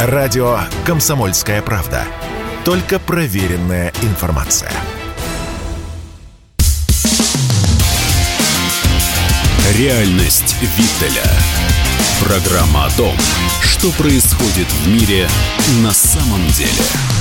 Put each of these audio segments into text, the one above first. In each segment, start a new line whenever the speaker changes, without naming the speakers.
Радио «Комсомольская правда». Только проверенная информация.
Реальность Виттеля. Программа о том, что происходит в мире на самом деле.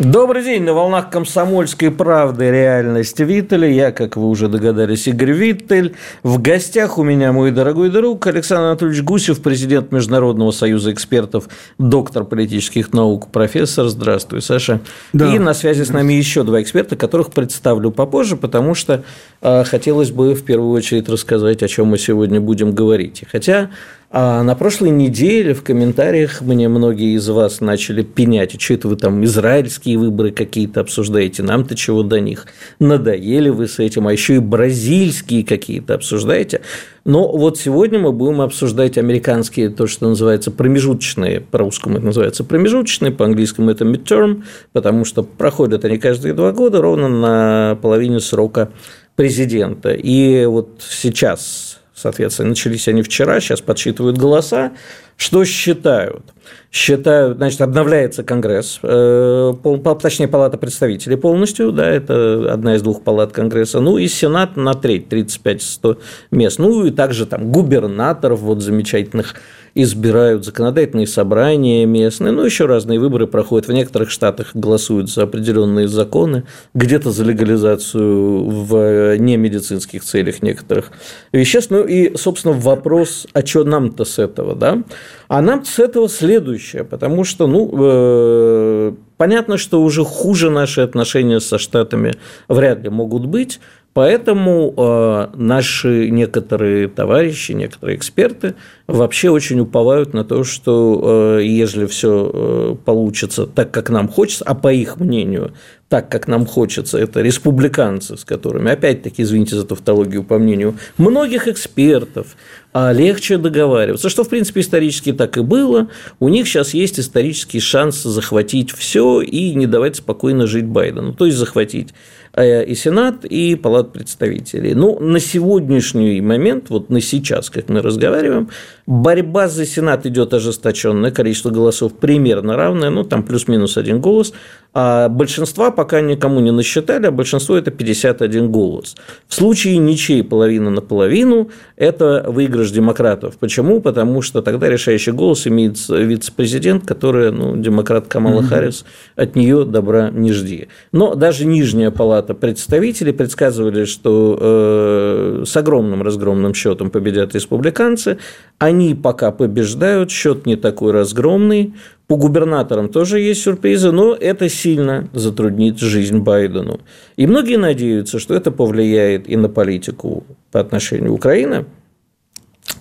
Добрый день, на волнах комсомольской правды реальность Виттеля. Я, как вы уже догадались, Игорь Виттель. В гостях у меня мой дорогой друг Александр Анатольевич Гусев, президент Международного союза экспертов, доктор политических наук, профессор. Здравствуй, Саша. Да. И на связи с нами еще два эксперта, которых представлю попозже, потому что э, хотелось бы в первую очередь рассказать, о чем мы сегодня будем говорить. Хотя а на прошлой неделе в комментариях мне многие из вас начали пенять, что это вы там израильские выборы какие-то обсуждаете, нам-то чего до них, надоели вы с этим, а еще и бразильские какие-то обсуждаете. Но вот сегодня мы будем обсуждать американские, то, что называется промежуточные, по-русскому это называется промежуточные, по-английскому это midterm, потому что проходят они каждые два года ровно на половине срока президента. И вот сейчас Соответственно, начались они вчера, сейчас подсчитывают голоса. Что считают? Считают, значит, обновляется Конгресс, э, точнее, Палата представителей полностью, да, это одна из двух палат Конгресса, ну и Сенат на треть, 35-100 мест, ну и также там губернаторов вот замечательных избирают законодательные собрания местные, ну, еще разные выборы проходят. В некоторых штатах голосуют за определенные законы, где-то за легализацию в немедицинских целях некоторых веществ. Ну, и, собственно, вопрос, а что нам-то с этого, да? А нам с этого следующее, потому что, ну, э, понятно, что уже хуже наши отношения со Штатами вряд ли могут быть, Поэтому э, наши некоторые товарищи, некоторые эксперты вообще очень уповают на то, что э, если все э, получится так, как нам хочется, а по их мнению, так, как нам хочется, это республиканцы, с которыми, опять-таки, извините за тавтологию, по мнению многих экспертов, а легче договариваться, что, в принципе, исторически так и было. У них сейчас есть исторический шанс захватить все и не давать спокойно жить Байдену, то есть захватить Э, и Сенат, и Палат представителей. Ну, на сегодняшний момент, вот на сейчас, как мы разговариваем, борьба за Сенат идет ожесточенная, количество голосов примерно равное, ну, там плюс-минус один голос, а большинства пока никому не насчитали, а большинство – это 51 голос. В случае ничей половина на половину – это выигрыш демократов. Почему? Потому что тогда решающий голос имеет вице-президент, который, ну, демократ Камала mm-hmm. Харрис, от нее добра не жди. Но даже нижняя палата представителей предсказывали, что э, с огромным разгромным счетом победят республиканцы. Они пока побеждают, счет не такой разгромный. По губернаторам тоже есть сюрпризы, но это сильно затруднит жизнь Байдену. И многие надеются, что это повлияет и на политику по отношению к Украине,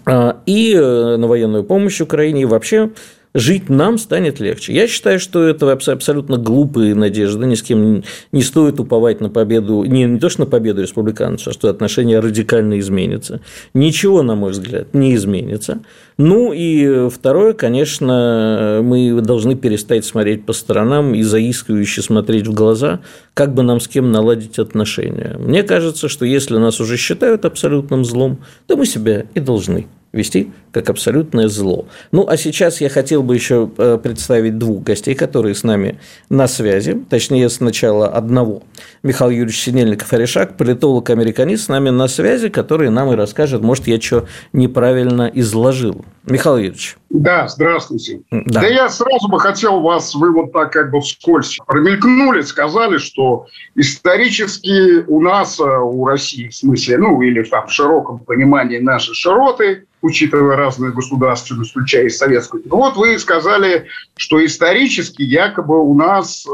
а, и э, на военную помощь Украине, и вообще жить нам станет легче. Я считаю, что это абсолютно глупые надежды, ни с кем не стоит уповать на победу, не, не то что на победу республиканцев, а что отношения радикально изменятся. Ничего, на мой взгляд, не изменится. Ну и второе, конечно, мы должны перестать смотреть по сторонам и заискивающе смотреть в глаза, как бы нам с кем наладить отношения. Мне кажется, что если нас уже считают абсолютным злом, то мы себя и должны вести как абсолютное зло. Ну, а сейчас я хотел бы еще э, представить двух гостей, которые с нами на связи, точнее, сначала одного. Михаил Юрьевич Синельников Орешак, политолог-американист, с нами на связи, который нам и расскажет, может, я что неправильно изложил. Михаил Юрьевич.
Да, здравствуйте. Да. да я сразу бы хотел вас, вы вот так как бы вскользь промелькнули, сказали, что исторически у нас, э, у России, в смысле, ну, или там в широком понимании наши широты, учитывая разную государственность, включая и советскую. Вот вы сказали, что исторически якобы у нас э,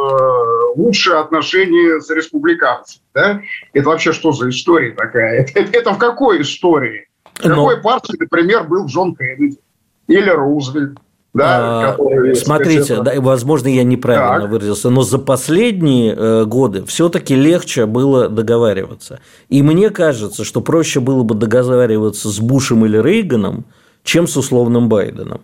лучшие отношения с республиканцами. Да? Это вообще что за история такая? Это, это, это в какой истории? В Но... какой партии, например, был Джон Кеннеди или Рузвельт?
Да, а, смотрите, да, возможно, я неправильно так. выразился, но за последние э, годы все-таки легче было договариваться. И мне кажется, что проще было бы договариваться с Бушем или Рейганом, чем с условным Байденом.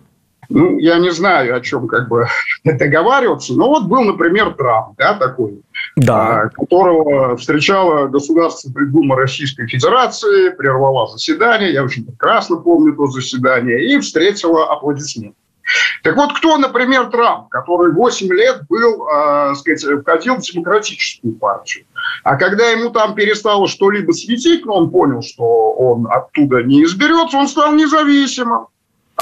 ну, я не знаю, о чем как бы договариваться, но вот был, например, Трамп, да, такой, да. А, которого встречала Государственная Дума Российской Федерации, прервала заседание, я очень прекрасно помню то заседание, и встретила аплодисменты. Так вот, кто, например, Трамп, который 8 лет был, э, сказать, входил в демократическую партию, а когда ему там перестало что-либо светить, но он понял, что он оттуда не изберется, он стал независимым.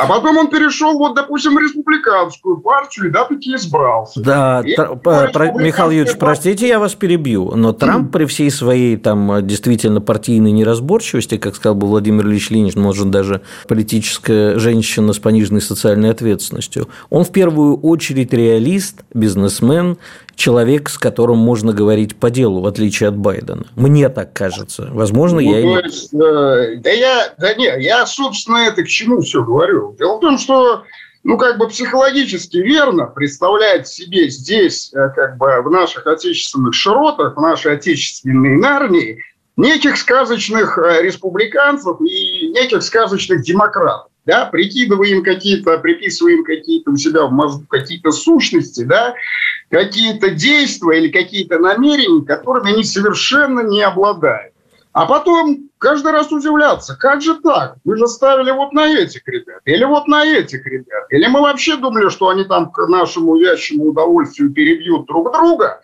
А потом он перешел, вот, допустим, в республиканскую партию и да, таки избрался.
Да, и тр... про... Михаил Юрьевич, простите, я вас перебью, но Трамп при всей своей там действительно партийной неразборчивости, как сказал бы Владимир Ильич Ленин, может даже политическая женщина с пониженной социальной ответственностью, он в первую очередь реалист, бизнесмен, человек, с которым можно говорить по делу, в отличие от Байдена. Мне так кажется. Возможно, ну, я...
То есть, э, да я, да не, я, собственно, это к чему все говорю. Дело в том, что ну, как бы психологически верно представлять себе здесь, э, как бы в наших отечественных широтах, в нашей отечественной Нарнии, неких сказочных э, республиканцев и неких сказочных демократов да, прикидываем какие-то, приписываем какие-то у себя в мозгу какие-то сущности, да, какие-то действия или какие-то намерения, которыми они совершенно не обладают. А потом каждый раз удивляться, как же так? Вы же ставили вот на этих ребят, или вот на этих ребят. Или мы вообще думали, что они там к нашему вящему удовольствию перебьют друг друга,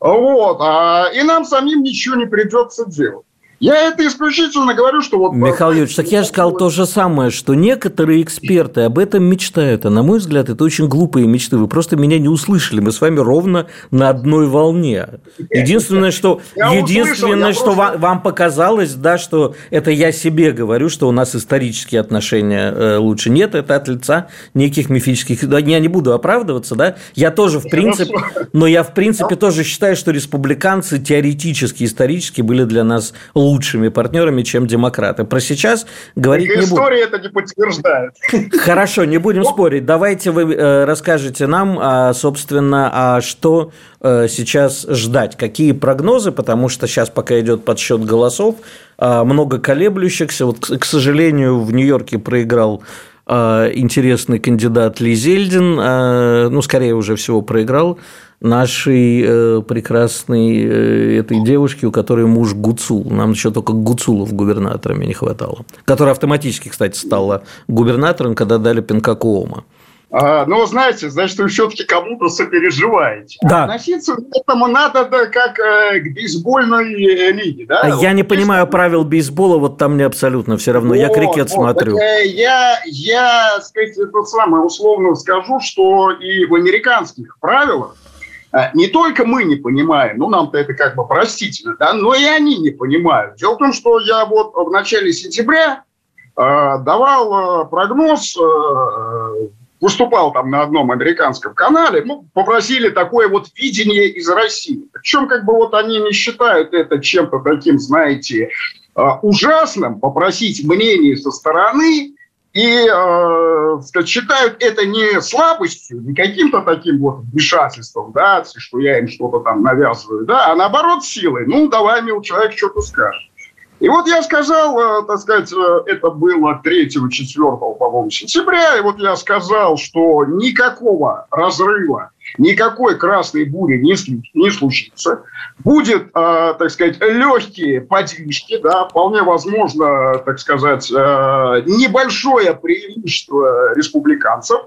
вот, а, и нам самим ничего не придется делать. Я это исключительно говорю, что вот...
Михаил Юрьевич, так я же сказал то же самое, что некоторые эксперты об этом мечтают, а на мой взгляд, это очень глупые мечты. Вы просто меня не услышали, мы с вами ровно на одной волне. Единственное, что, единственное, что просто... вам показалось, да, что это я себе говорю, что у нас исторические отношения э, лучше. Нет, это от лица неких мифических... Я не буду оправдываться, да, я тоже в принципе... Но я в принципе тоже считаю, что республиканцы теоретически, исторически были для нас лучшими партнерами, чем демократы. Про сейчас говорить
не
буду.
История это не подтверждает.
Хорошо, не будем спорить. Давайте вы э, расскажете нам, а, собственно, а что э, сейчас ждать, какие прогнозы, потому что сейчас, пока идет подсчет голосов, а, много колеблющихся. Вот, к сожалению, в Нью-Йорке проиграл а, интересный кандидат Ли Зельдин, ну, скорее уже всего проиграл, нашей э, прекрасной э, этой девушки, у которой муж Гуцул. Нам еще только Гуцулов губернаторами не хватало. Которая автоматически, кстати, стала губернатором, когда дали пинка Куома.
А, ну, знаете, значит, вы все-таки кому-то сопереживаете.
Да.
Относиться к этому надо да, как э, к бейсбольной э, лиге, да?
А вот я не понимаю правил бейсбола, вот там мне абсолютно все равно. Вот, я крикет вот, смотрю.
Так, э, я, я, сказать, это самое условно скажу, что и в американских правилах не только мы не понимаем, ну, нам-то это как бы простительно, да, но и они не понимают. Дело в том, что я вот в начале сентября э, давал э, прогноз, выступал там на одном американском канале, ну, попросили такое вот видение из России. Причем как бы вот они не считают это чем-то таким, знаете, ужасным, попросить мнение со стороны, и э, считают это не слабостью, не каким-то таким вот вмешательством, да, что я им что-то там навязываю, да, а наоборот силой. Ну, давай, мил человек, что-то скажешь. И вот я сказал, э, так сказать, э, это было 3-4, по-моему, сентября, и вот я сказал, что никакого разрыва никакой красной бури не, не случится. Будет, э, так сказать, легкие подвижки, да, вполне возможно, так сказать, э, небольшое преимущество республиканцев.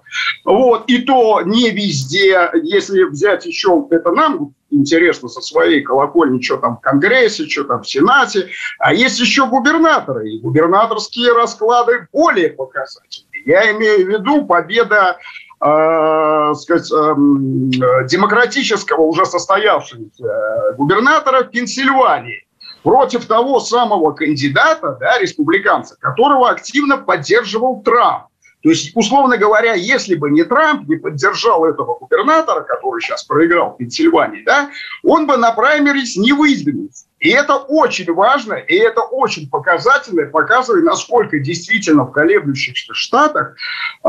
Вот, и то не везде, если взять еще, это нам интересно со своей колокольни, что там в Конгрессе, что там в Сенате, а есть еще губернаторы, и губернаторские расклады более показательные. Я имею в виду победа э, сказать, э, демократического уже состоявшегося губернатора в Пенсильвании против того самого кандидата, да, республиканца, которого активно поддерживал Трамп. То есть, условно говоря, если бы не Трамп не поддержал этого губернатора, который сейчас проиграл в Пенсильвании, да, он бы на праймерис не выдвинулся. И это очень важно, и это очень показательно, показывает, насколько действительно в колеблющихся штатах э,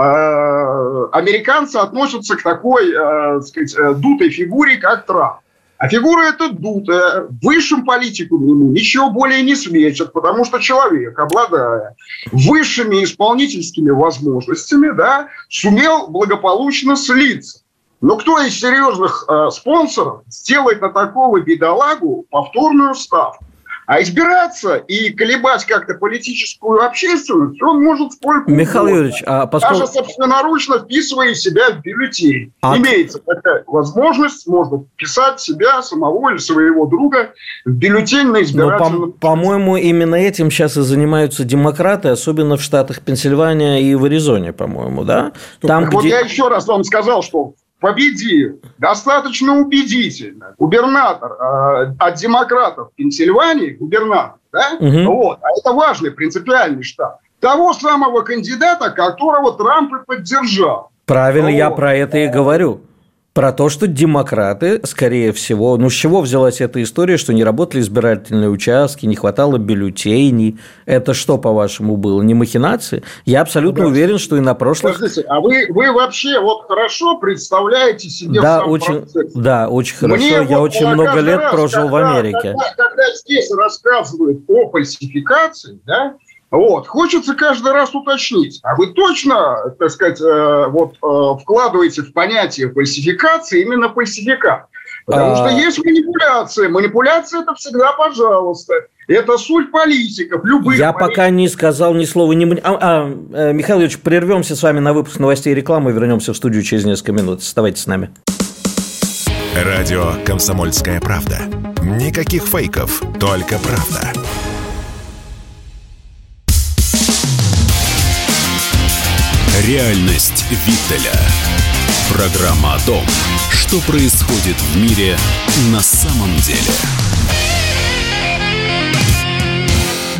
американцы относятся к такой, э, сказать, э, дутой фигуре, как Трамп. А фигура эта дутая, высшим политикум ему ничего более не светит, потому что человек, обладая высшими исполнительскими возможностями, да, сумел благополучно слиться. Но кто из серьезных э, спонсоров сделает на такого бедолагу повторную ставку? А избираться и колебать как-то политическую общественность он может сколько
Михаил угодно. Юрьевич, а поскольку...
Даже собственноручно вписывая себя в бюллетень. А... Имеется такая возможность, можно вписать себя самого или своего друга в бюллетень на избирательном...
Но, по- по-моему, именно этим сейчас и занимаются демократы, особенно в штатах Пенсильвания и в Аризоне, по-моему, да?
Там, так где... Вот я еще раз вам сказал, что победил достаточно убедительно губернатор э, от демократов Пенсильвании, губернатор, да? Угу. Вот, а это важный принципиальный штат, того самого кандидата, которого Трамп и поддержал.
Правильно, вот. я про это и говорю про то, что демократы, скорее всего, ну с чего взялась эта история, что не работали избирательные участки, не хватало бюллетеней. Это что, по-вашему, было? Не махинации? Я абсолютно да. уверен, что и на прошлых...
Подождите, а вы, вы вообще вот хорошо представляете себе
да, сам очень, процесс? Да, очень хорошо. Мне Я вот очень много лет раз, прожил когда, в Америке.
Когда, когда здесь рассказывают о фальсификации, да, вот. Хочется каждый раз уточнить, а вы точно, так сказать, э, вот э, вкладываете в понятие фальсификации именно фальсификат? Потому а... что есть манипуляция. Манипуляция – это всегда пожалуйста. Это суть политиков, любых
Я политиков. пока не сказал ни слова. Не... А, а, э, Михаил Ильич, прервемся с вами на выпуск новостей и рекламы и вернемся в студию через несколько минут. Оставайтесь с нами.
Радио «Комсомольская правда». Никаких фейков, только правда.
Реальность Виттеля. Программа о том, что происходит в мире на самом деле.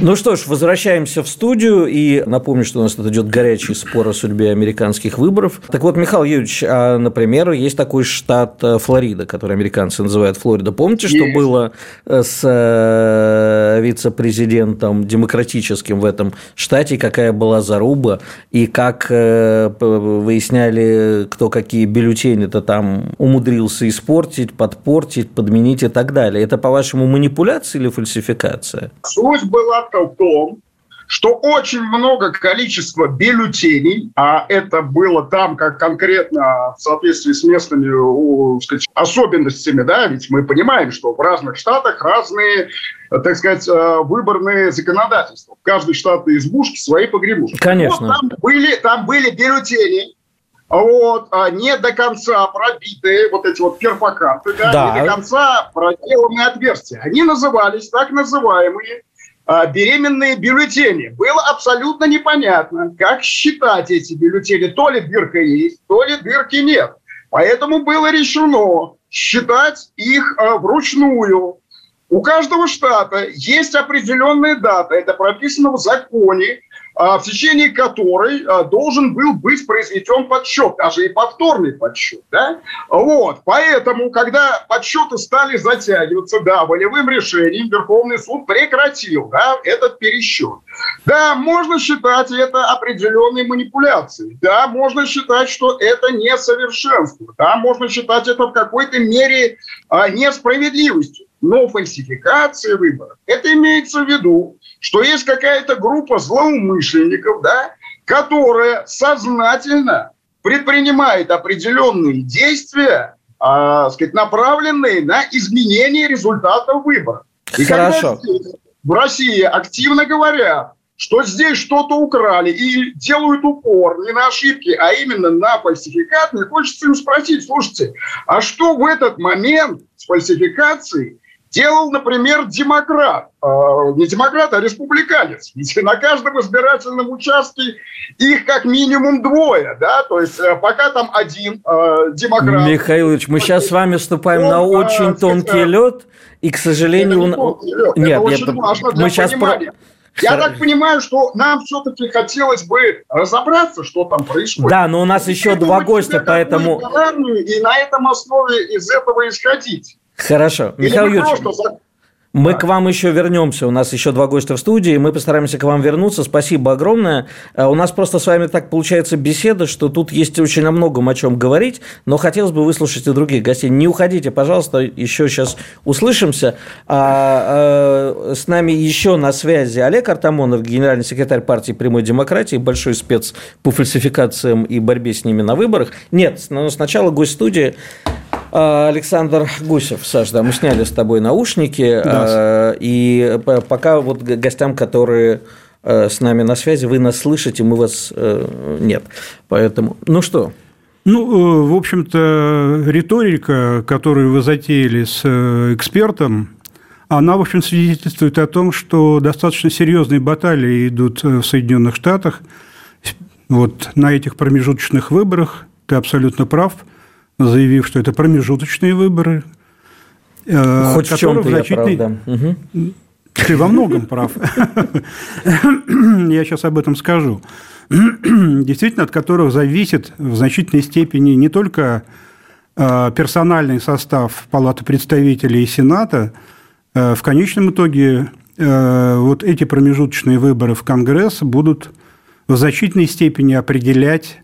Ну что ж, возвращаемся в студию. И напомню, что у нас тут идет горячий спор о судьбе американских выборов. Так вот, Михаил Юрьевич, а, например, есть такой штат э, Флорида, который американцы называют Флорида. Помните, что есть. было э, с э, вице-президентом демократическим в этом штате, какая была заруба, и как выясняли, кто какие бюллетени-то там умудрился испортить, подпортить, подменить и так далее. Это, по-вашему, манипуляция или фальсификация?
Суть была в том, что очень много количества бюллетеней, а это было там как конкретно в соответствии с местными сказать, особенностями, да, ведь мы понимаем, что в разных штатах разные, так сказать, э, выборные законодательства. В каждой штатной избушке свои погребушки.
Конечно.
Вот там были, там были бюллетени, вот, а не до конца пробитые вот эти вот перфокарты, да, да. не до конца проделанные отверстия. Они назывались так называемые беременные бюллетени. Было абсолютно непонятно, как считать эти бюллетени. То ли дырка есть, то ли дырки нет. Поэтому было решено считать их а, вручную. У каждого штата есть определенная дата, это прописано в законе, а, в течение которой а, должен был быть произведен подсчет, даже и повторный подсчет. Да? Вот. Поэтому, когда подсчеты стали затягиваться, да, волевым решением Верховный суд прекратил да, этот пересчет. Да, можно считать это определенной манипуляцией. Да, можно считать, что это несовершенство. Да, можно считать это в какой-то мере а, несправедливостью. Но фальсификация выборов, это имеется в виду, что есть какая-то группа злоумышленников, да, которая сознательно предпринимает определенные действия, э, сказать, направленные на изменение результатов выборов.
И Хорошо.
Когда в России активно говорят, что здесь что-то украли и делают упор не на ошибки, а именно на фальсификат, мне хочется им спросить, слушайте, а что в этот момент с фальсификацией делал, например, демократ. Э, не демократ, а республиканец. Ведь на каждом избирательном участке их как минимум двое, да, то есть э, пока там один э, демократ.
Михайлович, мы сейчас с вами вступаем он, на очень тонкий лед, и, к сожалению...
Это не тонкий лед, Нет, это очень важно для мы сейчас понимания. Я так понимаю, что нам все-таки хотелось бы разобраться, что там происходит.
Да, но у нас еще два гостя, поэтому...
И на этом основе из этого исходить.
Хорошо. Или Михаил Юрьевич, просто... Мы да. к вам еще вернемся. У нас еще два гостя в студии. Мы постараемся к вам вернуться. Спасибо огромное. А у нас просто с вами так получается беседа, что тут есть очень о многом о чем говорить, но хотелось бы выслушать и других гостей. Не уходите, пожалуйста, еще сейчас услышимся. А, а, с нами еще на связи Олег Артамонов, генеральный секретарь партии Прямой демократии, большой спец по фальсификациям и борьбе с ними на выборах. Нет, но сначала гость студии Александр Гусев, Саш, да, мы сняли с тобой наушники, да. А, и пока вот гостям, которые э, с нами на связи, вы нас слышите, мы вас э, нет. Поэтому, ну что?
Ну, э, в общем-то, риторика, которую вы затеяли с экспертом, она, в общем, свидетельствует о том, что достаточно серьезные баталии идут в Соединенных Штатах. Вот на этих промежуточных выборах, ты абсолютно прав – заявив, что это промежуточные выборы.
Э, Хоть в чем-то значительный... я прав, да. Угу.
Ты во многом прав. Я сейчас об этом скажу. Действительно, от которых зависит в значительной степени не только э, персональный состав Палаты представителей и Сената, э, в конечном итоге вот эти промежуточные выборы в Конгресс будут в значительной степени определять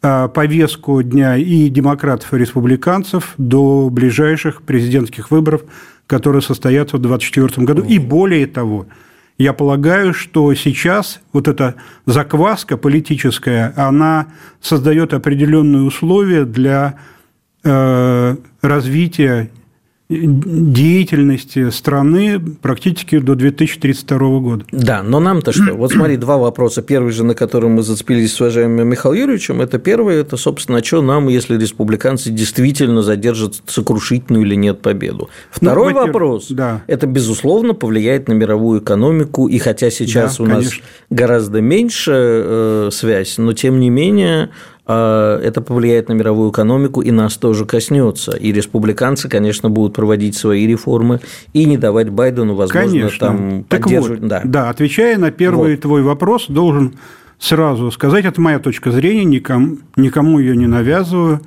повестку дня и демократов, и республиканцев до ближайших президентских выборов, которые состоятся в 2024 году. И более того, я полагаю, что сейчас вот эта закваска политическая, она создает определенные условия для э, развития деятельности страны практически до 2032 года.
Да, но нам-то что? Вот смотри, два вопроса. Первый же, на котором мы зацепились с уважаемым Михаилом Юрьевичем, это первый, это, собственно, что нам, если республиканцы действительно задержат сокрушительную или нет победу. Второй ну, вопрос, да. это, безусловно, повлияет на мировую экономику, и хотя сейчас да, у конечно. нас гораздо меньше э, связь, но, тем не менее, это повлияет на мировую экономику и нас тоже коснется. И республиканцы, конечно, будут проводить свои реформы и не давать Байдену возможность конечно. там
так поддерживать. Вот, да. да, отвечая на первый вот. твой вопрос, должен сразу сказать, это моя точка зрения, никому, никому ее не навязываю.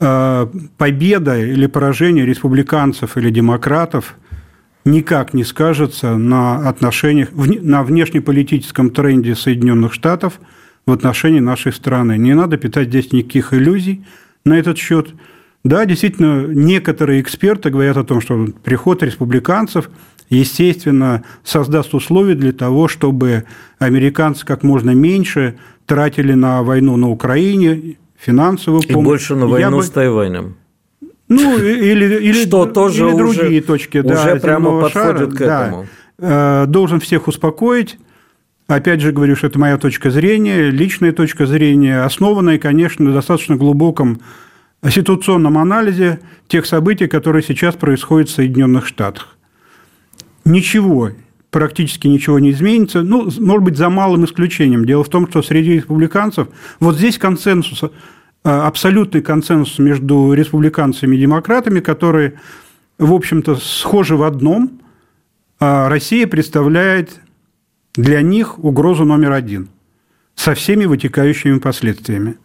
А, победа или поражение республиканцев или демократов никак не скажется на отношениях, на внешнеполитическом тренде Соединенных Штатов – в отношении нашей страны. Не надо питать здесь никаких иллюзий на этот счет. Да, действительно, некоторые эксперты говорят о том, что приход республиканцев, естественно, создаст условия для того, чтобы американцы как можно меньше тратили на войну на Украине, финансовую помощь.
И больше на войну бы... с Тайванем.
Ну, или, или,
что тоже
или другие точки.
Уже да, прямо подходит шара, к этому.
Да, э, должен всех успокоить Опять же говорю, что это моя точка зрения, личная точка зрения, основанная, конечно, на достаточно глубоком ситуационном анализе тех событий, которые сейчас происходят в Соединенных Штатах. Ничего, практически ничего не изменится, ну, может быть, за малым исключением. Дело в том, что среди республиканцев вот здесь консенсус, э, абсолютный консенсус между республиканцами и демократами, которые, в общем-то, схожи в одном. А Россия представляет для них угрозу номер один со всеми вытекающими последствиями.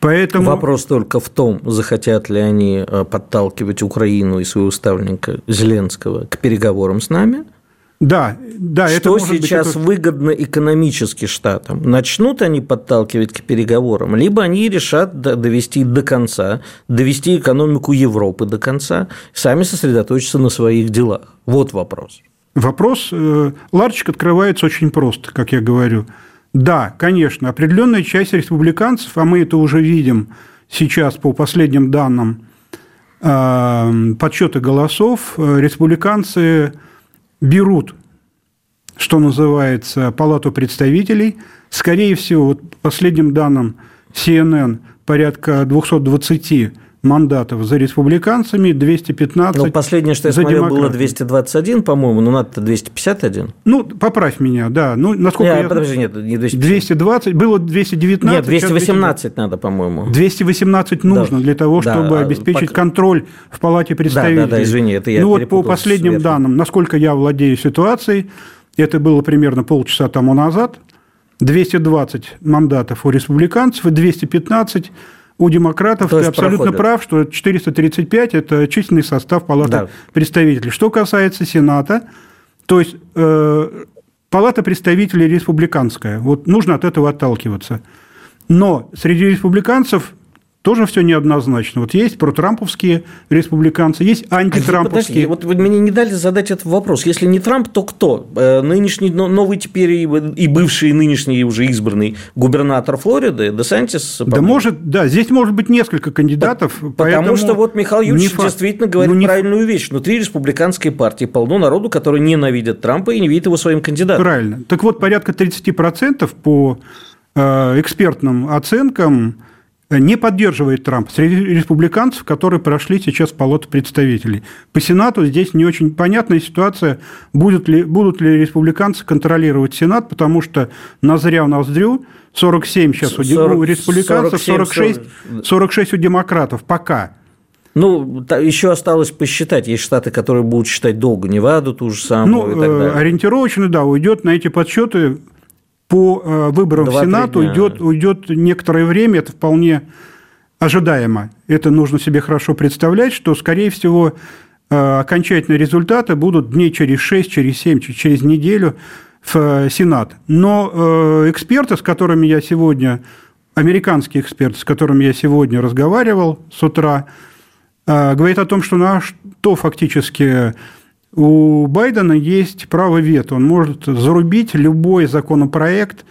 Поэтому...
Вопрос только в том, захотят ли они э, подталкивать Украину и своего ставленника Зеленского к переговорам с нами.
Да, да.
Что это сейчас быть... выгодно экономически штатам? Начнут они подталкивать к переговорам, либо они решат довести до конца, довести экономику Европы до конца, сами сосредоточиться на своих делах. Вот вопрос.
Вопрос, э, ларчик открывается очень просто, как я говорю. Да, конечно, определенная часть республиканцев, а мы это уже видим сейчас по последним данным э, подсчета голосов, э, республиканцы берут, что называется, палату представителей. Скорее всего, вот по последним данным CNN порядка 220 мандатов за республиканцами, 215
Ну, последнее, что я за смотрел, было 221, по-моему, но надо 251.
Ну, поправь меня, да. Ну,
насколько нет, я... Подожди, нет, не 250.
220, было 219.
Нет, 218 надо, по-моему.
218 нужно да. для того, чтобы да, обеспечить по... контроль в Палате представителей. Да,
да, да, извини, это я
Ну, вот по последним данным, насколько я владею ситуацией, это было примерно полчаса тому назад, 220 мандатов у республиканцев и 215 у демократов ты абсолютно проходят. прав, что 435 – это численный состав Палаты да. представителей. Что касается Сената, то есть э, Палата представителей республиканская. Вот нужно от этого отталкиваться. Но среди республиканцев тоже все неоднозначно. Вот есть протрамповские республиканцы, есть антитрамповские.
А, вот вы мне не дали задать этот вопрос. Если не Трамп, то кто? Э, нынешний, новый теперь и бывший, и нынешний уже избранный губернатор Флориды, Десантис?
Да может, да, здесь может быть несколько кандидатов.
Потому что вот Михаил Юрьевич действительно говорит ну, не... правильную вещь. Внутри республиканской партии полно народу, который ненавидит Трампа и не видит его своим кандидатом.
Правильно. Так вот, порядка 30% по э, экспертным оценкам не поддерживает Трамп среди республиканцев, которые прошли сейчас палату представителей. По Сенату здесь не очень понятная ситуация, будут ли, будут ли республиканцы контролировать Сенат, потому что назря у ноздрю 47 сейчас 40, у республиканцев, 47, 46, 46 у демократов пока.
Ну, еще осталось посчитать. Есть штаты, которые будут считать долго, Неваду ту же самую ну, и так далее.
Ориентировочно, да, уйдет на эти подсчеты по э, выборам в Сенат уйдет, уйдет некоторое время, это вполне ожидаемо. Это нужно себе хорошо представлять, что, скорее всего, э, окончательные результаты будут дней через 6, через 7, через неделю в э, Сенат. Но эксперты, с которыми я сегодня, американские эксперты, с которыми я сегодня разговаривал с утра, говорят о том, что на что фактически у Байдена есть право вето. Он может зарубить любой законопроект,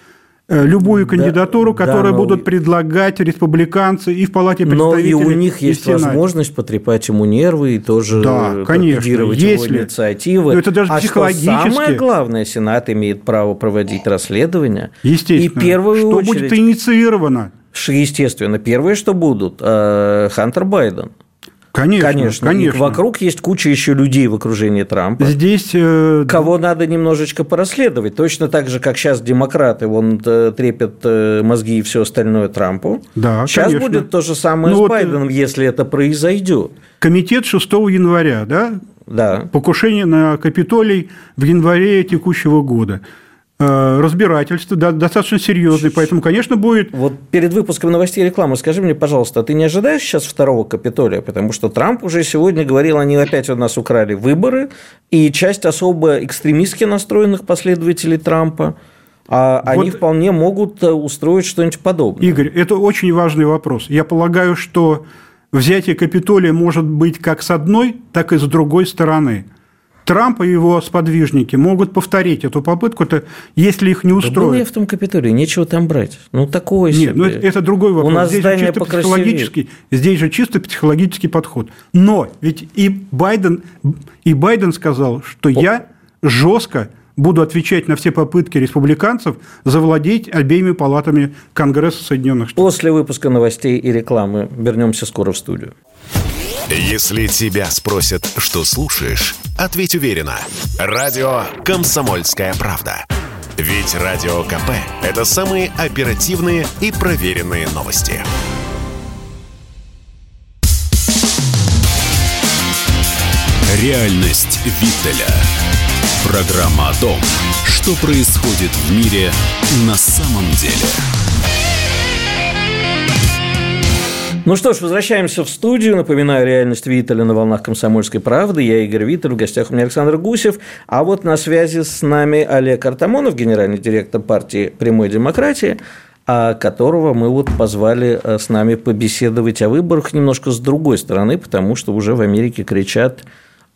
э, любую кандидатуру, да, которую да, будут предлагать республиканцы и в Палате представителей.
Но и у них есть возможность потрепать ему нервы и тоже
да, конечно, если,
его инициативы.
Но это даже а психологически. Что
самое главное, Сенат имеет право проводить расследование.
Естественно.
И первую
что
очередь,
будет инициировано?
Естественно, первое, что будут, э, Хантер Байден.
Конечно, конечно. конечно.
И вокруг есть куча еще людей в окружении Трампа.
Здесь... Э...
Кого надо немножечко порасследовать. Точно так же, как сейчас демократы вон э, трепят э, мозги и все остальное Трампу.
Да,
Сейчас
конечно.
будет то же самое ну, с вот Байденом, если это произойдет.
Комитет 6 января, да?
Да.
Покушение на Капитолий в январе текущего года. Э, разбирательства да, достаточно серьезные, поэтому, конечно, будет...
Вот перед выпуском новостей рекламы скажи мне, пожалуйста, а ты не ожидаешь сейчас второго Капитолия? Потому что Трамп уже сегодня говорил, они опять у нас украли выборы, и часть особо экстремистски настроенных последователей Трампа а вот, они вполне могут э, устроить что-нибудь подобное.
Игорь, это очень важный вопрос. Я полагаю, что взятие Капитолия может быть как с одной, так и с другой стороны – Трамп и его сподвижники могут повторить эту попытку, -то, если их не устроит. Да
я в том Капитолии, нечего там брать. Ну, такое
Нет, ну это другой вопрос.
У нас
здесь
здание
чисто психологический, здесь же чисто психологический подход. Но ведь и Байден, и Байден сказал, что О. я жестко буду отвечать на все попытки республиканцев завладеть обеими палатами Конгресса Соединенных Штатов.
После выпуска новостей и рекламы вернемся скоро в студию.
Если тебя спросят, что слушаешь, ответь уверенно. Радио «Комсомольская правда». Ведь Радио КП – это самые оперативные и проверенные новости.
Реальность Виттеля. Программа о том, что происходит в мире на самом деле.
Ну что ж, возвращаемся в студию. Напоминаю, реальность Виталя на волнах комсомольской правды. Я Игорь Виттель, в гостях у меня Александр Гусев. А вот на связи с нами Олег Артамонов, генеральный директор партии «Прямой демократии», а которого мы вот позвали э, с нами побеседовать о выборах немножко с другой стороны, потому что уже в Америке кричат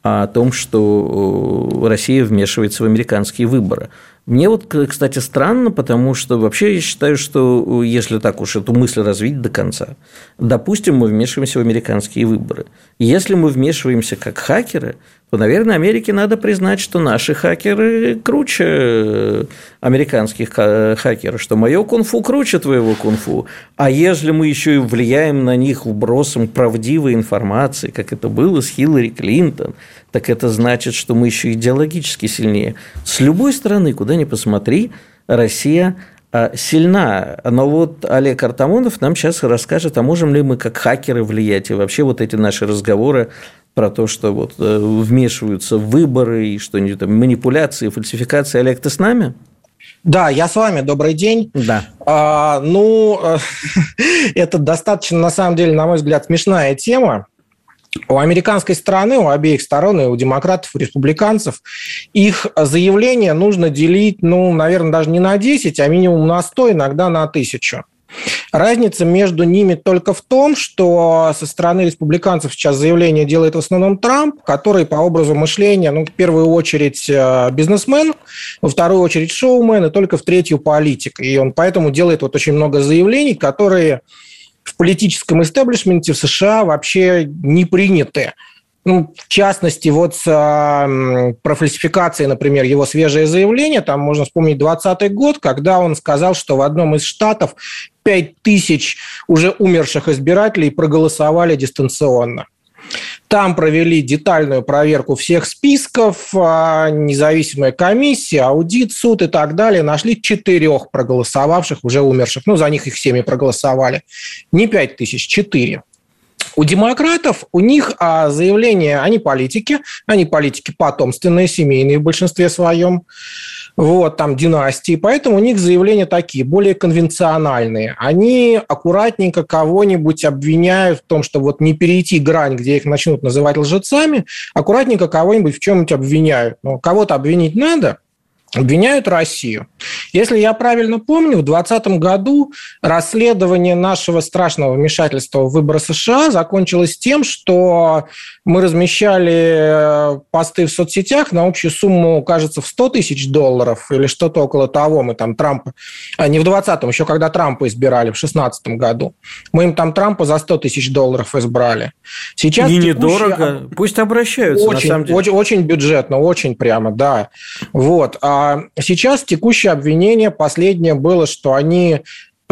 о том, что э, Россия вмешивается в американские выборы. Мне вот, кстати, странно, потому что вообще я считаю, что если так уж эту мысль развить до конца, допустим, мы вмешиваемся в американские выборы. Если мы вмешиваемся как хакеры, то, наверное, Америке надо признать, что наши хакеры круче американских хакеров, что мое кунг-фу круче твоего кунг-фу. А если мы еще и влияем на них вбросом правдивой информации, как это было с Хиллари Клинтон, так это значит, что мы еще идеологически сильнее. С любой стороны, куда ни посмотри, Россия а, сильна. Но вот Олег Артамонов нам сейчас расскажет, а можем ли мы как хакеры влиять, и вообще вот эти наши разговоры про то, что вот э, вмешиваются выборы и что-нибудь там, манипуляции, фальсификации. Олег, ты с нами?
Да, я с вами. Добрый день.
Да.
А, ну, это достаточно, на самом деле, на мой взгляд, смешная тема. У американской стороны, у обеих сторон, и у демократов, и у республиканцев, их заявления нужно делить, ну, наверное, даже не на 10, а минимум на 100, иногда на 1000. Разница между ними только в том, что со стороны республиканцев сейчас заявление делает в основном Трамп, который по образу мышления, ну, в первую очередь э, бизнесмен, во вторую очередь шоумен, и только в третью политик. И он поэтому делает вот очень много заявлений, которые в политическом истеблишменте в США вообще не приняты. Ну, в частности, вот с, э, про фальсификации, например, его свежее заявление, там можно вспомнить 2020 год, когда он сказал, что в одном из штатов 5 тысяч уже умерших избирателей проголосовали дистанционно. Там провели детальную проверку всех списков, а, независимая комиссия, аудит, суд и так далее. Нашли четырех проголосовавших, уже умерших. Ну, за них их семьи проголосовали. Не пять тысяч, четыре. У демократов, у них а, заявления, они политики, они политики потомственные, семейные в большинстве своем, вот, там династии, поэтому у них заявления такие, более конвенциональные. Они аккуратненько кого-нибудь обвиняют в том, что вот не перейти грань, где их начнут называть лжецами, аккуратненько кого-нибудь в чем-нибудь обвиняют. Но кого-то обвинить надо – обвиняют Россию. Если я правильно помню, в 2020 году расследование нашего страшного вмешательства в выборы США закончилось тем, что мы размещали э, посты в соцсетях на общую сумму, кажется, в 100 тысяч долларов или что-то около того. Мы там Трампа, а не в 2020, еще когда Трампа избирали, в 2016 году. Мы им там Трампа за 100 тысяч долларов избрали.
Сейчас И текущий... недорого. Пусть обращаются,
очень, на самом деле. Очень, очень бюджетно, очень прямо, да. Вот. А сейчас текущее обвинение, последнее было, что они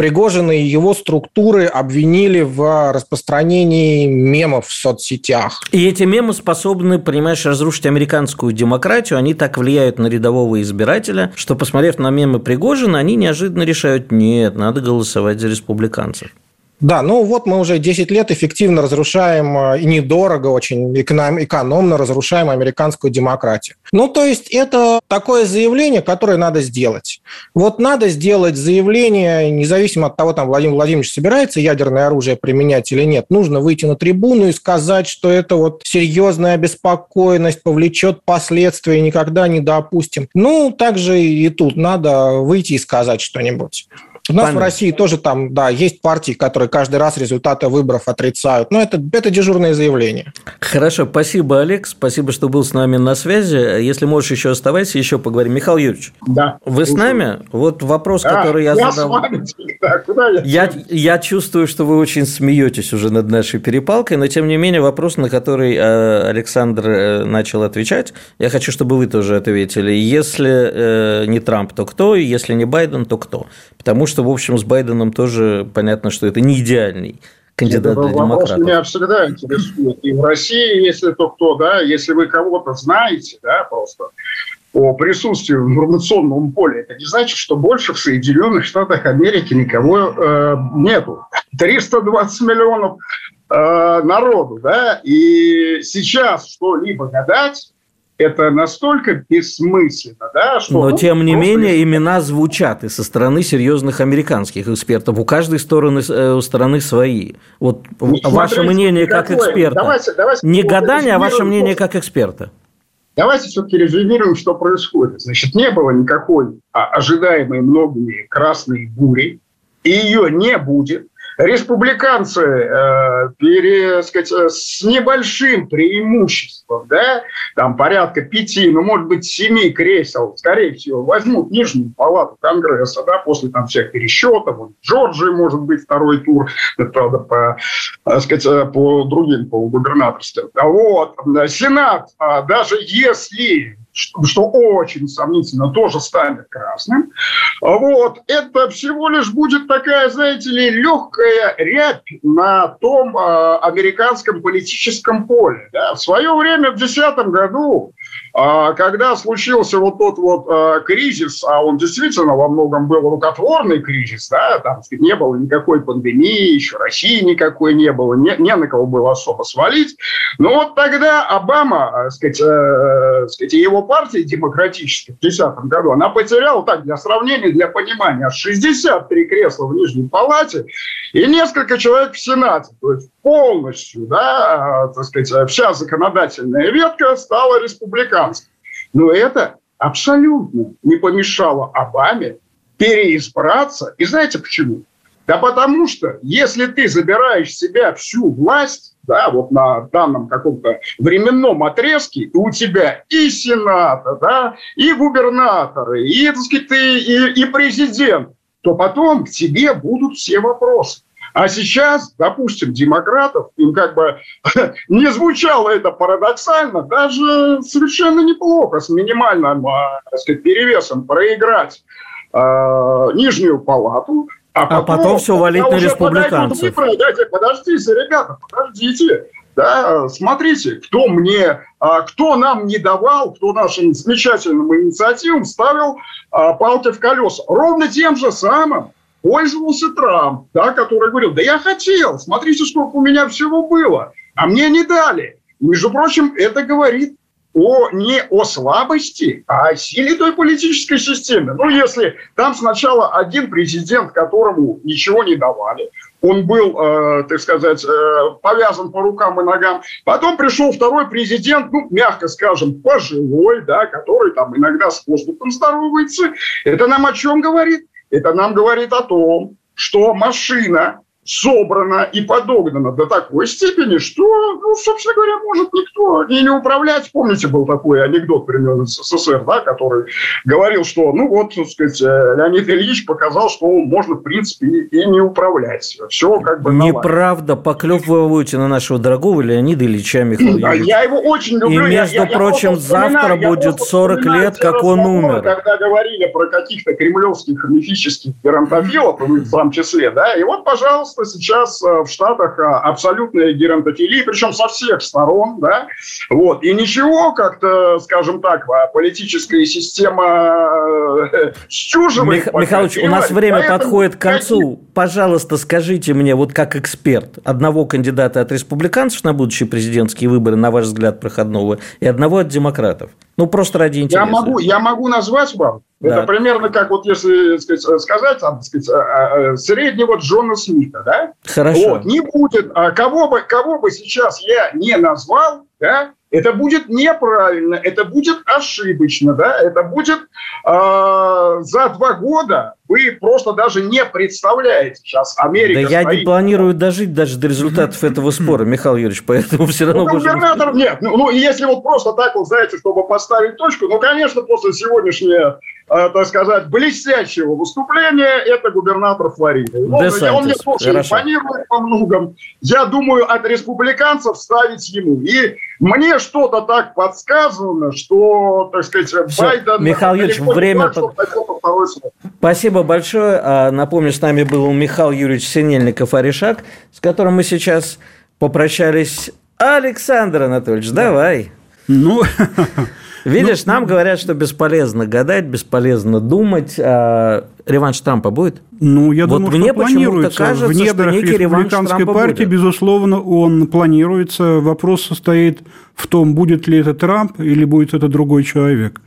Пригожина и его структуры обвинили в распространении мемов в соцсетях.
И эти мемы способны, понимаешь, разрушить американскую демократию. Они так влияют на рядового избирателя, что, посмотрев на мемы Пригожина, они неожиданно решают, нет, надо голосовать за республиканцев.
Да, ну вот мы уже 10 лет эффективно разрушаем э, и недорого, очень экономно разрушаем американскую демократию. Ну, то есть это такое заявление, которое надо сделать. Вот надо сделать заявление, независимо от того, там Владимир Владимирович собирается ядерное оружие применять или нет, нужно выйти на трибуну и сказать, что это вот серьезная беспокойность повлечет последствия, никогда не допустим. Ну, также и тут надо выйти и сказать что-нибудь. У нас Понятно. в России тоже там, да, есть партии, которые каждый раз результаты выборов отрицают. Но это, это дежурное заявление.
Хорошо, спасибо, Олег. Спасибо, что был с нами на связи. Если можешь еще оставайся, еще поговорим. Михаил Юрьевич,
да,
вы с нами? Вот вопрос, да, который я, я задал. С вами. Да, куда я? Я, я чувствую, что вы очень смеетесь уже над нашей перепалкой, но тем не менее вопрос, на который э, Александр э, начал отвечать, я хочу, чтобы вы тоже ответили. Если э, не Трамп, то кто? Если не Байден, то кто? Потому что, в общем, с Байденом тоже понятно, что это не идеальный кандидат это для демократов.
меня всегда интересует. И в России, если то кто, да, если вы кого-то знаете, да, просто о присутствии в информационном поле, это не значит, что больше в Соединенных Штатах Америки никого э, нету. 320 миллионов э, народу, да, и сейчас что-либо гадать это настолько бессмысленно, да,
что... Но, ну, тем не менее, имена звучат и со стороны серьезных американских экспертов. У каждой стороны, э, у стороны свои. Вот ну, ваше мнение как эксперта. Давайте, давайте не гадание, а ваше мнение как эксперта.
Давайте все-таки резюмируем, что происходит. Значит, не было никакой а, ожидаемой многими красной бури, и ее не будет республиканцы э, пере, сказать, э, с небольшим преимуществом, да, там порядка пяти, ну, может быть, семи кресел, скорее всего, возьмут Нижнюю палату Конгресса, да, после там всех пересчетов, вот, Джорджии, может быть, второй тур, это, правда, по, так сказать, э, по другим, по губернаторствам. Вот, Сенат, а даже если что очень сомнительно, тоже станет красным. Вот. Это всего лишь будет такая, знаете ли, легкая рябь на том э, американском политическом поле. Да. В свое время, в 2010 году, А когда случился вот тот вот а, кризис, а он действительно во многом был рукотворный кризис, да, там не было никакой пандемии, еще России никакой не было, не, не на кого было особо свалить. Но вот тогда Обама, так сказать, э, сказать, его партия демократическая в 2010 году, она потеряла, так, для сравнения, для понимания, 63 кресла в Нижней Палате и несколько человек в Сенате. То есть полностью, да, так сказать, вся законодательная ветка стала республиканской. Но это абсолютно не помешало Обаме переизбраться. И знаете почему? Да потому что если ты забираешь себя всю власть, да, вот на данном каком-то временном отрезке, и у тебя и сената, да, и губернаторы, и, так сказать, и, и президент, то потом к тебе будут все вопросы. А сейчас, допустим, демократов, им как бы не звучало это парадоксально, даже совершенно неплохо с минимальным а, так сказать, перевесом проиграть э, нижнюю палату,
а потом, а потом все валить на республиканцев.
Подождите, подождите, ребята, подождите. Да, смотрите, кто мне, а, кто нам не давал, кто нашим замечательным инициативам ставил палки в колеса. Ровно тем же самым пользовался Трамп, да, который говорил, да я хотел, смотрите, сколько у меня всего было, а мне не дали. И, между прочим, это говорит о, не о слабости, а о силе той политической системы. Ну, если там сначала один президент, которому ничего не давали, он был, э, так сказать, э, повязан по рукам и ногам. Потом пришел второй президент, ну, мягко скажем, пожилой, да, который там иногда с воздухом здоровается. Это нам о чем говорит? Это нам говорит о том, что машина собрана и подогнана до такой степени, что, ну, собственно говоря, может никто и не управлять. Помните, был такой анекдот из СССР, да, который говорил, что, ну, вот, так сказать, э, Леонид Ильич показал, что можно, в принципе, и не управлять. Все как бы
Неправда. Поклевываете на нашего дорогого Леонида Ильича Михайловича.
Я его очень люблю.
И, между
я,
прочим,
я
завтра будет 40 лет, как он умер.
Когда говорили про каких-то кремлевских мифических геронтофилов, в том числе, да, и вот, пожалуйста, пожалуйста, сейчас э, в Штатах э, абсолютная геронтофилия, причем со всех сторон, да, вот, и ничего, как-то, скажем так, а, политическая система э, счуживает.
Мих, Михайлович, у нас время подходит к концу. Пожалуйста, скажите мне, вот как эксперт, одного кандидата от республиканцев на будущие президентские выборы, на ваш взгляд, проходного, и одного от демократов. Ну, просто ради интереса.
Я могу, я могу назвать вам. Да. Это примерно как вот если сказать, сказать там, сказать, среднего Джона Смита, да?
Хорошо.
Вот, не будет, а кого бы, кого бы сейчас я не назвал, да, это будет неправильно, это будет ошибочно, да, это будет э, за два года вы просто даже не представляете сейчас Америка.
Да я не планирую дожить даже до результатов этого спора, Михаил Юрьевич, поэтому все равно...
Ну, губернатор нет. Ну, ну, если вот просто так вот, знаете, чтобы поставить точку, ну, конечно, после сегодняшнего так сказать, блестящего выступления, это губернатор Флориды. Он, он мне тоже импонирует по многом. Я думаю, от республиканцев ставить ему. И мне что-то так подсказано, что, так сказать, Все. Байден...
Михаил Юрьевич, время... Под... Спасибо большое. А, напомню, с нами был Михаил Юрьевич Синельников Аришак, с которым мы сейчас попрощались. Александр Анатольевич, да. давай.
Ну,
Видишь, ну, нам говорят, что бесполезно гадать, бесполезно думать. А реванш Трампа будет?
Ну, я вот думаю, мне что планируется. Кажется, в недрах что республиканской партии, будет. безусловно, он планируется. Вопрос состоит в том, будет ли это Трамп или будет это другой человек.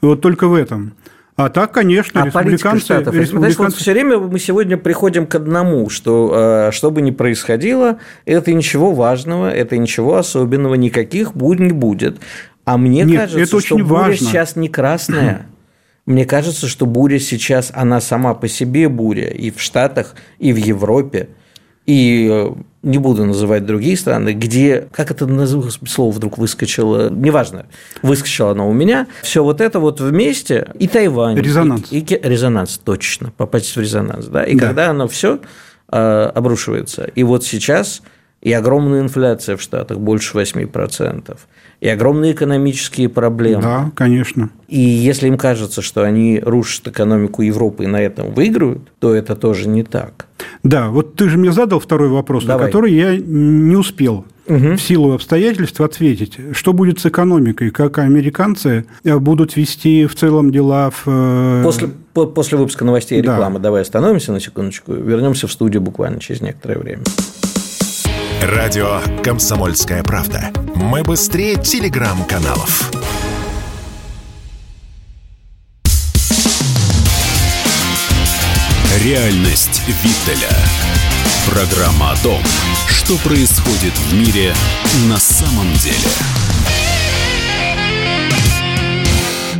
Вот только в этом. А так, конечно,
а республиканцы... Штатов. республиканцы... вот все время мы сегодня приходим к одному, что что бы ни происходило, это ничего важного, это ничего особенного, никаких бурь не будет. А мне Нет, кажется, это очень что буря важно. сейчас не красная. Мне кажется, что буря сейчас, она сама по себе буря и в Штатах, и в Европе, и э, не буду называть другие страны, где, как это слово вдруг выскочило, неважно, выскочило оно у меня, все вот это вот вместе, и Тайвань.
Резонанс.
И, и, резонанс, точно, попасть в резонанс, да, и да. когда оно все э, обрушивается. И вот сейчас и огромная инфляция в Штатах, больше 8%, и огромные экономические проблемы.
Да, конечно.
И если им кажется, что они рушат экономику Европы и на этом выиграют, то это тоже не так.
Да, вот ты же мне задал второй вопрос, Давай. на который я не успел угу. в силу обстоятельств ответить, что будет с экономикой, как американцы будут вести в целом дела в...
Э, после, после выпуска новостей и рекламы да. давай остановимся на секундочку, вернемся в студию буквально через некоторое время.
Радио «Комсомольская правда». Мы быстрее телеграм-каналов.
Реальность Виттеля. Программа о том, что происходит в мире на самом деле.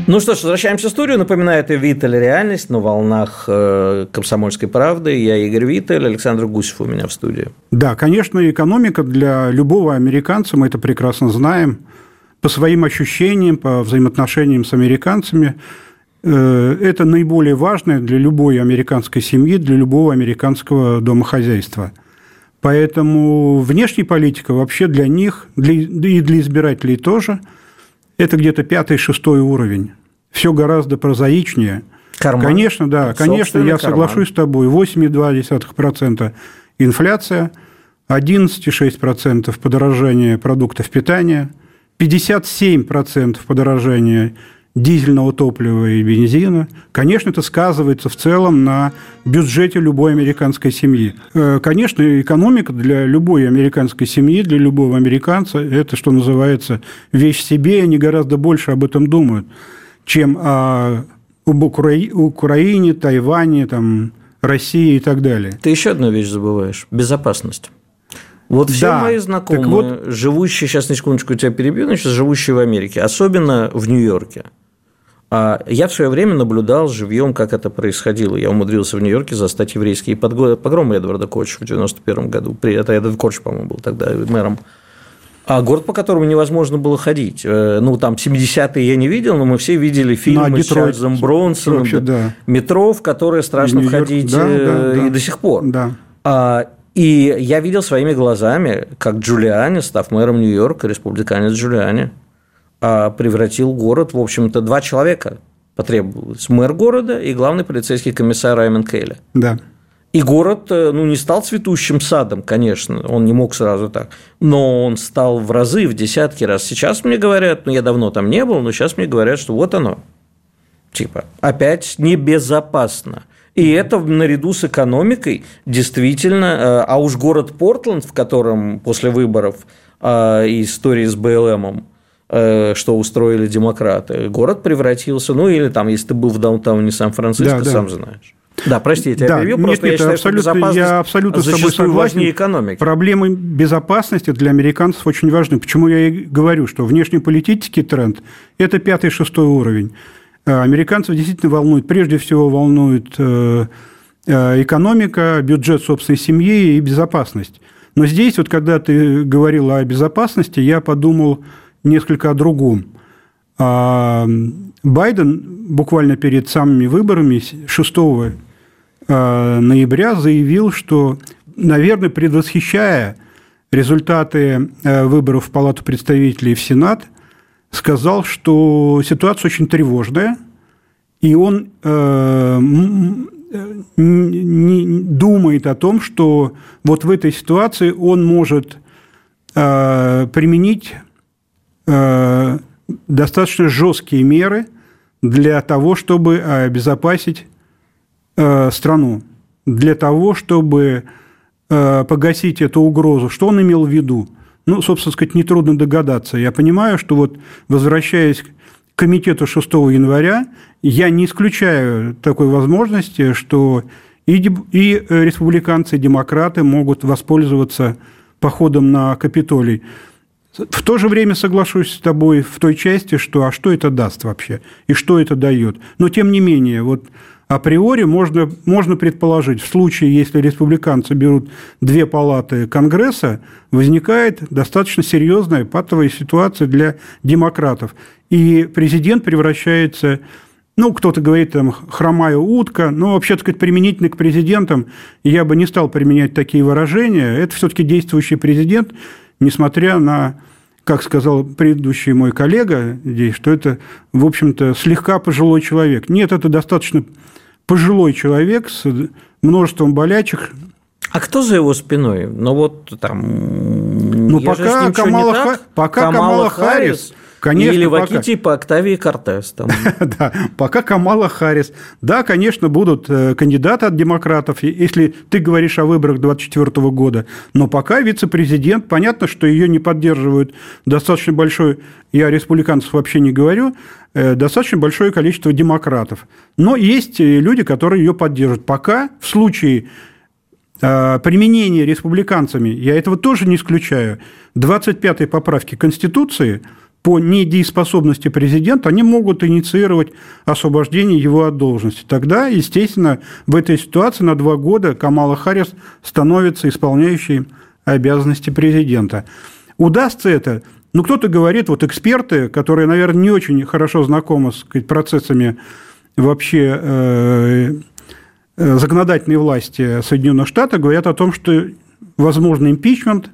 Ну что ж, возвращаемся в студию. Напоминаю, это Виттель «Реальность» на волнах э, «Комсомольской правды». Я Игорь Виттель, Александр Гусев у меня в студии.
Да, конечно, экономика для любого американца, мы это прекрасно знаем, по своим ощущениям, по взаимоотношениям с американцами – Э, это наиболее важное для любой американской семьи, для любого американского домохозяйства. Поэтому внешняя политика вообще для них, для, и для избирателей тоже, это где-то пятый, шестой уровень. Все гораздо прозаичнее. Карман. Конечно, да, конечно, я карман. соглашусь с тобой. 8,2% инфляция, 11,6% подорожание продуктов питания, 57% подорожание дизельного топлива и бензина, конечно, это сказывается в целом на бюджете любой американской семьи. Э, конечно, экономика для любой американской семьи, для любого американца, это, что называется, вещь себе, и они гораздо больше об этом думают, чем о, об Украине, Тайване, там, России и так далее.
Ты еще одну вещь забываешь – безопасность. Вот все да, мои знакомые, вот... живущие, сейчас на секундочку тебя перебью, значит, живущие в Америке, особенно в Нью-Йорке, я в свое время наблюдал живьем, как это происходило. Я умудрился в Нью-Йорке застать еврейские погромы Эдварда Коча в 91 году. Это Эдвард Коч, по-моему, был тогда мэром. А город, по которому невозможно было ходить. Э, ну, там 70-е я не видел, но мы все видели фильмы ну, а с Чарльзом Бронсоном. Вообще, да. Метро, в которое страшно входить да, да, э, да, и до сих пор.
Да.
А, и я видел своими глазами, как Джулиани, став мэром Нью-Йорка, республиканец Джулиани, а, превратил город, в общем-то, два человека потребовалось. Мэр города и главный полицейский комиссар Раймонд Кейли.
Да.
И город э, ну, не стал цветущим садом, конечно, он не мог сразу так, но он стал в разы, в десятки раз. Сейчас мне говорят, ну я давно там не был, но сейчас мне говорят, что вот оно. Типа, опять небезопасно. И это наряду с экономикой действительно, э, а уж город Портленд, в котором после выборов э, истории с БЛМом, что устроили демократы. Город превратился, ну или там, если ты был в даунтауне Сан-Франциско, да, да. сам знаешь. Да, прости, я тебя да, перебью, просто нет, я считаю,
абсолютно,
что
я абсолютно с тобой согласен.
экономики.
Проблемы безопасности для американцев очень важны. Почему я и говорю, что внешнеполитический тренд – это пятый-шестой уровень. Э, американцев действительно волнует, прежде всего волнует э, экономика, бюджет собственной семьи и безопасность. Но здесь, вот когда ты говорил о безопасности, я подумал несколько о другом. А, Байден буквально перед самыми выборами 6 а, ноября заявил, что, наверное, предвосхищая результаты а, выборов в Палату представителей в Сенат, сказал, что ситуация очень тревожная, и он не думает о том, что вот в этой ситуации он может применить достаточно жесткие меры для того, чтобы обезопасить э, страну, для того, чтобы э, погасить эту угрозу. Что он имел в виду? Ну, собственно сказать, нетрудно догадаться. Я понимаю, что вот, возвращаясь к комитету 6 января, я не исключаю такой возможности, что и, и республиканцы, и демократы могут воспользоваться походом на Капитолий. В то же время соглашусь с тобой в той части, что а что это даст вообще и что это дает. Но тем не менее, вот априори можно, можно предположить, в случае, если республиканцы берут две палаты Конгресса, возникает достаточно серьезная патовая ситуация для демократов. И президент превращается ну, кто-то говорит, там, хромая утка, но вообще, так сказать, применительно к президентам я бы не стал применять такие выражения. Это все-таки действующий президент, несмотря на, как сказал предыдущий мой коллега здесь, что это, в общем-то, слегка пожилой человек. Нет, это достаточно пожилой человек с множеством болячек.
А кто за его спиной? Ну, вот там
Ну, пока Камала, Ха... пока Камала, Камала Харрис, Харрис
Конечно, Или пока... типа Октавии Кортес. Там.
да, пока Камала Харрис. Да, конечно, будут э, кандидаты от демократов, если ты говоришь о выборах 2024 года, но пока вице-президент, понятно, что ее не поддерживают достаточно большой, я республиканцев вообще не говорю, э, достаточно большое количество демократов. Но есть люди, которые ее поддерживают. Пока в случае э, применения республиканцами, я этого тоже не исключаю, 25-й поправки Конституции – по недееспособности президента, они могут инициировать освобождение его от должности. Тогда, естественно, в этой ситуации на два года Камала Харрис становится исполняющей обязанности президента. Удастся это? Ну, кто-то говорит, вот эксперты, которые, наверное, не очень хорошо знакомы с сказать, процессами вообще э, э, законодательной власти Соединенных Штатов, говорят о том, что возможно импичмент.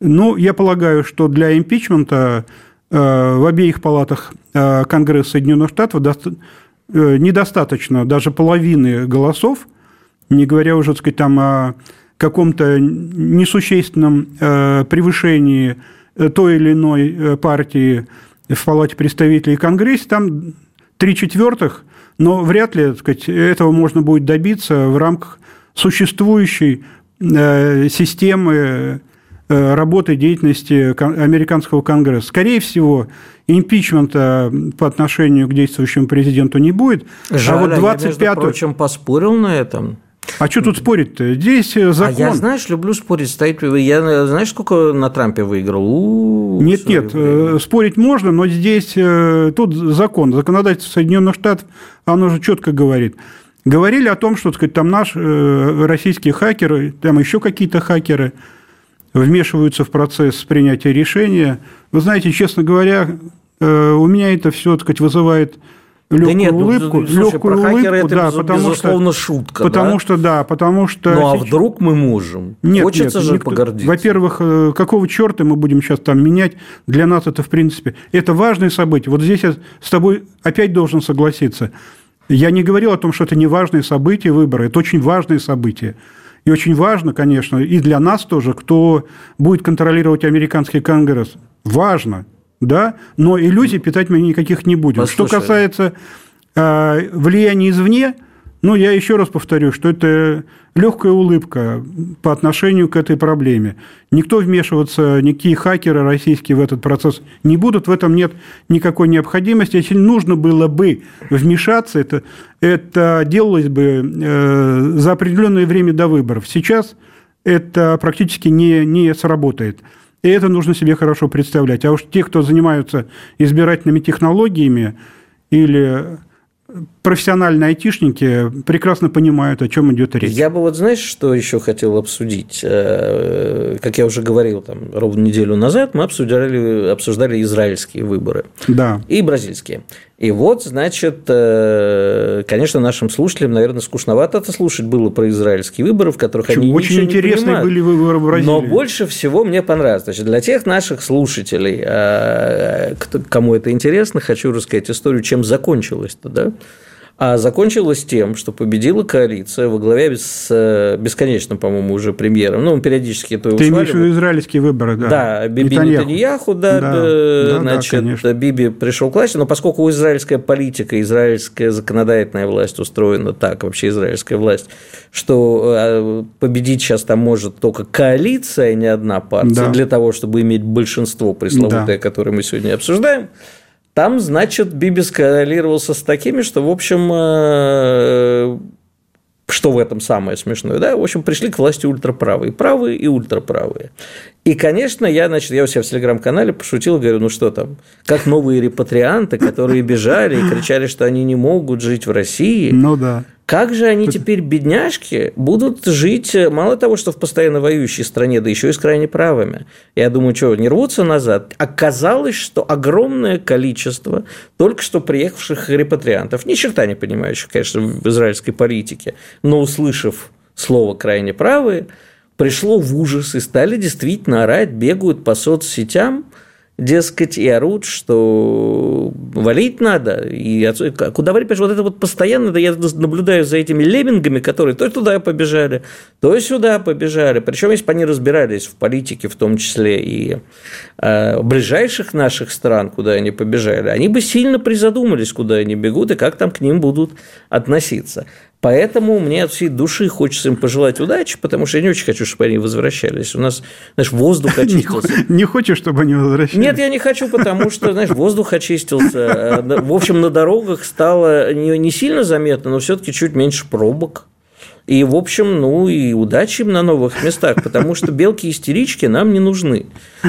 Ну, я полагаю, что для импичмента в обеих палатах э, Конгресса Соединенных Штатов э, недостаточно даже половины голосов, не говоря уже, так сказать, там о каком-то несущественном превышении той или иной партии в Палате представителей и Конгрессе, там три четвертых, но вряд ли так сказать, этого можно будет добиться в рамках существующей системы Э, работы деятельности американского конгресса. Скорее всего, импичмента по отношению к действующему президенту не будет.
Жаль, а вот 25 я, между прочим, поспорил на этом.
А что тут спорить-то? Здесь э, закон. А
я, знаешь, люблю спорить. Стоит... Я, знаешь, сколько на Трампе выиграл? У-у-у,
нет, нет, время. спорить можно, но здесь э, тут закон. Законодательство Соединенных Штатов, оно же четко говорит. Говорили о том, что так сказать, там наши российские хакеры, там еще какие-то хакеры – вмешиваются в процесс принятия решения. Вы знаете, честно говоря, э, у меня это все, так сказать, вызывает легкую да нет, ну, улыбку, ну, слушай, легкую улыбку, это, да, потому
безусловно, что, шутка,
потому
да?
что да, потому что.
Ну а вдруг мы можем?
Нет, Хочется нет, же никто, погордиться. Во-первых, э, какого черта мы будем сейчас там менять? Для нас это в принципе это важное событие. Вот здесь я с тобой опять должен согласиться. Я не говорил о том, что это не важное событие выборы, это очень важное событие. И очень важно, конечно, и для нас тоже, кто будет контролировать американский конгресс. Важно, да, но иллюзий питать мы никаких не будем. Послушай. Что касается э, влияния извне, ну, я еще раз повторю, что это легкая улыбка по отношению к этой проблеме. Никто вмешиваться, никакие хакеры российские в этот процесс не будут, в этом нет никакой необходимости. Если нужно было бы вмешаться, это, это делалось бы э, за определенное время до выборов. Сейчас это практически не, не сработает. И это нужно себе хорошо представлять. А уж те, кто занимаются избирательными технологиями или профессиональные айтишники прекрасно понимают, о чем идет речь.
Я бы вот, знаешь, что еще хотел обсудить? Э, как я уже говорил, там, ровно неделю назад мы обсуждали, обсуждали израильские выборы.
Да.
И бразильские. И вот, значит, э, конечно, нашим слушателям, наверное, скучновато это слушать было про израильские выборы, в которых Почему? они
Очень интересные были выборы в Бразилии.
Но больше всего мне понравилось. Значит, для тех наших слушателей, э, кому это интересно, хочу рассказать историю, чем закончилось-то, да? А закончилось тем, что победила коалиция во главе с э, бесконечным, по-моему, уже премьером. Ну, он периодически это
Ты имеешь в виду израильские выборы, да?
Да, Биби Нетаньяху, да, да, да значит, да, Биби пришел к власти, но поскольку израильская политика, израильская законодательная власть устроена так, вообще израильская власть, что э, победить сейчас там может только коалиция, а не одна партия, да. для того, чтобы иметь большинство пресловутое, да. которое мы сегодня обсуждаем, там, значит, Биби скоррелировался с такими, что, в общем, э, что в этом самое смешное, да, в общем, пришли к власти ультраправые, правые и ультраправые. И, конечно, я, значит, я у себя в телеграм-канале пошутил, говорю, ну что там, как новые репатрианты, которые бежали и кричали, что они не могут жить в России.
Ну да.
Как же они теперь, бедняжки, будут жить, мало того, что в постоянно воюющей стране, да еще и с крайне правыми. Я думаю, что, не рвутся назад? Оказалось, что огромное количество только что приехавших репатриантов, ни черта не понимающих, конечно, в израильской политике, но услышав слово «крайне правые», пришло в ужас и стали действительно орать, бегают по соцсетям – дескать, и орут, что валить надо. И куда валить? Что вот это вот постоянно, я наблюдаю за этими леммингами, которые то туда побежали, то сюда побежали. Причем, если бы они разбирались в политике, в том числе и э, ближайших наших стран, куда они побежали, они бы сильно призадумались, куда они бегут и как там к ним будут относиться. Поэтому мне от всей души хочется им пожелать удачи, потому что я не очень хочу, чтобы они возвращались. У нас, знаешь, воздух очистился.
Не хочешь, чтобы они возвращались?
Нет, я не хочу, потому что, знаешь, воздух очистился. В общем, на дорогах стало не сильно заметно, но все-таки чуть меньше пробок. И, в общем, ну и удачи им на новых местах, потому что белки-истерички нам не нужны.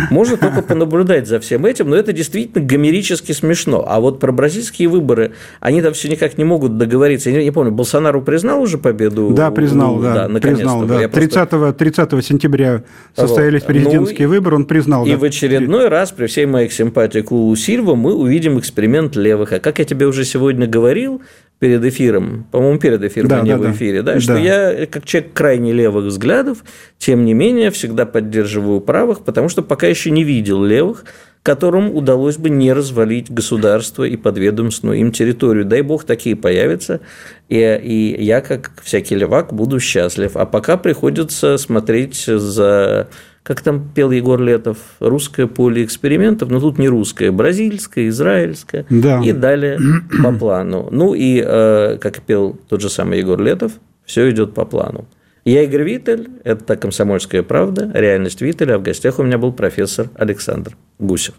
Можно только понаблюдать за всем этим, но это действительно гомерически смешно. А вот про бразильские выборы, они там все никак не могут договориться. Я не помню, Болсонару признал уже победу?
Да, признал, да. да признал, да. 30, просто... 30 сентября состоялись вот. президентские ну, выборы, он признал.
И
да.
в очередной раз, при всей моей симпатии к Лулу Сильва, мы увидим эксперимент левых. А как я тебе уже сегодня говорил, перед эфиром, по-моему, перед эфиром, да, а не да, в эфире, да, да, что я, как человек крайне левых взглядов, тем не менее, всегда поддерживаю правых, потому что пока еще не видел левых, которым удалось бы не развалить государство и подведомственную им территорию. Дай бог, такие появятся, и, и я, как всякий левак, буду счастлив. А пока приходится смотреть за как там пел Егор Летов, русское поле экспериментов, но тут не русское, бразильское, израильское, да. и далее по плану. Ну и, э, как пел тот же самый Егор Летов, все идет по плану. Я Игорь Виттель, это «Комсомольская правда», «Реальность Виттеля», а в гостях у меня был профессор Александр Гусев.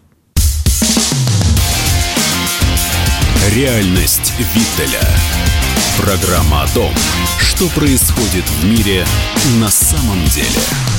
«Реальность Виттеля». Программа о том, что происходит в мире на самом деле.